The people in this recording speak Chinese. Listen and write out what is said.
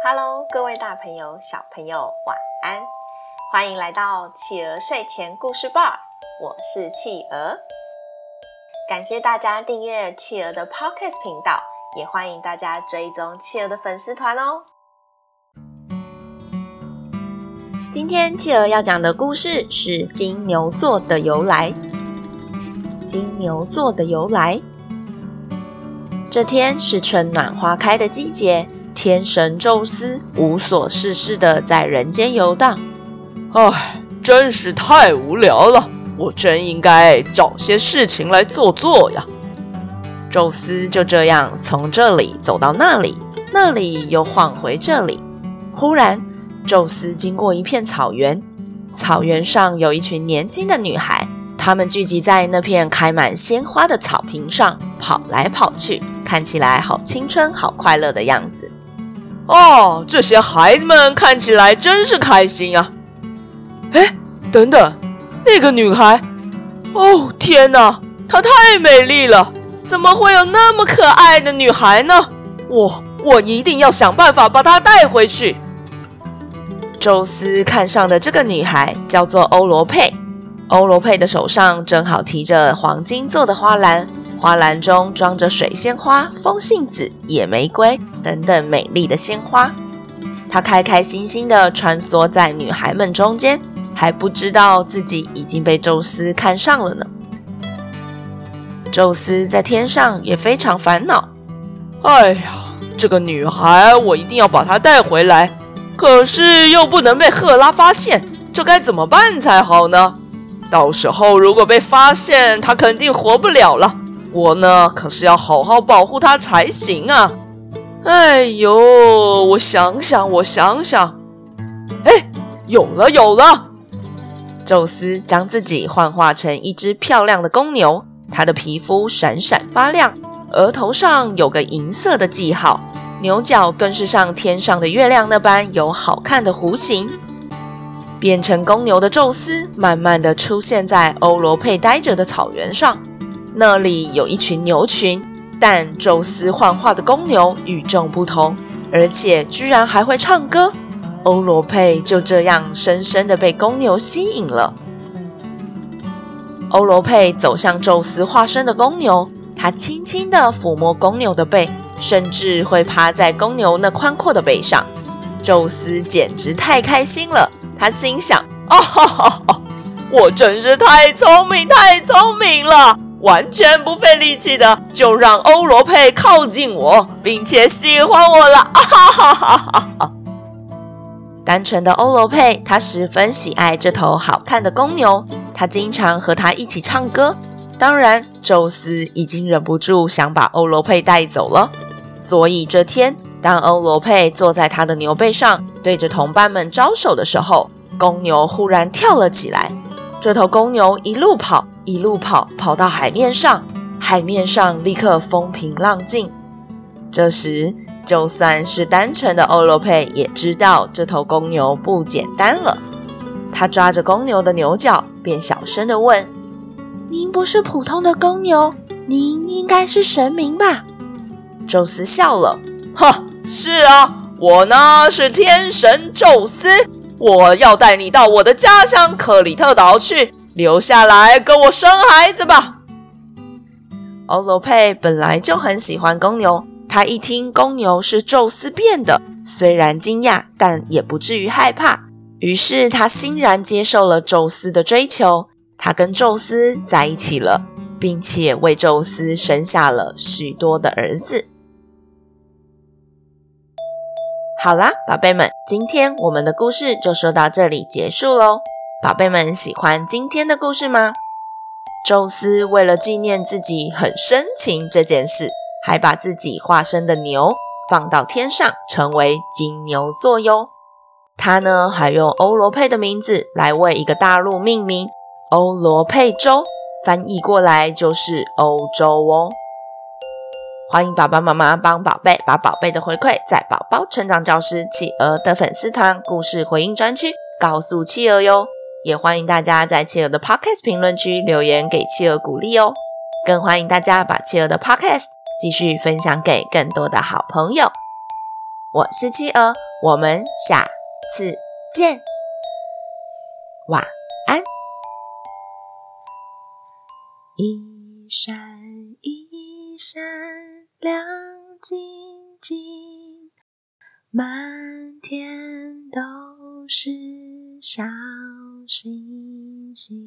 Hello，各位大朋友、小朋友，晚安！欢迎来到企鹅睡前故事吧，我是企鹅。感谢大家订阅企鹅的 Podcast 频道，也欢迎大家追踪企鹅的粉丝团哦。今天企鹅要讲的故事是金牛座的由来。金牛座的由来。这天是春暖花开的季节，天神宙斯无所事事的在人间游荡。唉，真是太无聊了，我真应该找些事情来做做呀。宙斯就这样从这里走到那里，那里又晃回这里。忽然，宙斯经过一片草原，草原上有一群年轻的女孩。她们聚集在那片开满鲜花的草坪上，跑来跑去，看起来好青春、好快乐的样子。哦，这些孩子们看起来真是开心呀！哎，等等，那个女孩，哦，天哪，她太美丽了！怎么会有那么可爱的女孩呢？我我一定要想办法把她带回去。宙斯看上的这个女孩叫做欧罗佩。欧罗佩的手上正好提着黄金做的花篮，花篮中装着水仙花、风信子、野玫瑰等等美丽的鲜花。他开开心心地穿梭在女孩们中间，还不知道自己已经被宙斯看上了呢。宙斯在天上也非常烦恼。哎呀，这个女孩我一定要把她带回来，可是又不能被赫拉发现，这该怎么办才好呢？到时候如果被发现，他肯定活不了了。我呢，可是要好好保护他才行啊！哎呦，我想想，我想想，哎，有了，有了！宙斯将自己幻化成一只漂亮的公牛，它的皮肤闪闪发亮，额头上有个银色的记号，牛角更是像天上的月亮那般有好看的弧形。变成公牛的宙斯慢慢的出现在欧罗佩待着的草原上，那里有一群牛群，但宙斯幻化的公牛与众不同，而且居然还会唱歌。欧罗佩就这样深深地被公牛吸引了。欧罗佩走向宙斯化身的公牛，他轻轻地抚摸公牛的背，甚至会趴在公牛那宽阔的背上。宙斯简直太开心了。他心想：“啊哈哈哈，我真是太聪明，太聪明了！完全不费力气的，就让欧罗佩靠近我，并且喜欢我了！”哈哈哈哈哈！单纯的欧罗佩，他十分喜爱这头好看的公牛，他经常和他一起唱歌。当然，宙斯已经忍不住想把欧罗佩带走了，所以这天。当欧罗佩坐在他的牛背上，对着同伴们招手的时候，公牛忽然跳了起来。这头公牛一路跑，一路跑，跑到海面上，海面上立刻风平浪静。这时，就算是单纯的欧罗佩也知道这头公牛不简单了。他抓着公牛的牛角，便小声地问：“您不是普通的公牛，您应该是神明吧？”宙斯笑了，哈。是啊，我呢是天神宙斯，我要带你到我的家乡克里特岛去，留下来跟我生孩子吧。欧罗佩本来就很喜欢公牛，他一听公牛是宙斯变的，虽然惊讶，但也不至于害怕。于是他欣然接受了宙斯的追求，他跟宙斯在一起了，并且为宙斯生下了许多的儿子。好啦，宝贝们，今天我们的故事就说到这里结束喽。宝贝们喜欢今天的故事吗？宙斯为了纪念自己很深情这件事，还把自己化身的牛放到天上，成为金牛座哟。他呢，还用欧罗佩的名字来为一个大陆命名，欧罗佩洲，翻译过来就是欧洲哦。欢迎爸爸妈妈帮宝贝把宝贝的回馈在宝宝成长教师企鹅的粉丝团故事回应专区告诉企鹅哟，也欢迎大家在企鹅的 Podcast 评论区留言给企鹅鼓励哦，更欢迎大家把企鹅的 Podcast 继续分享给更多的好朋友。我是企鹅，我们下次见。晚安。一闪一闪亮晶晶，满天都是小。星星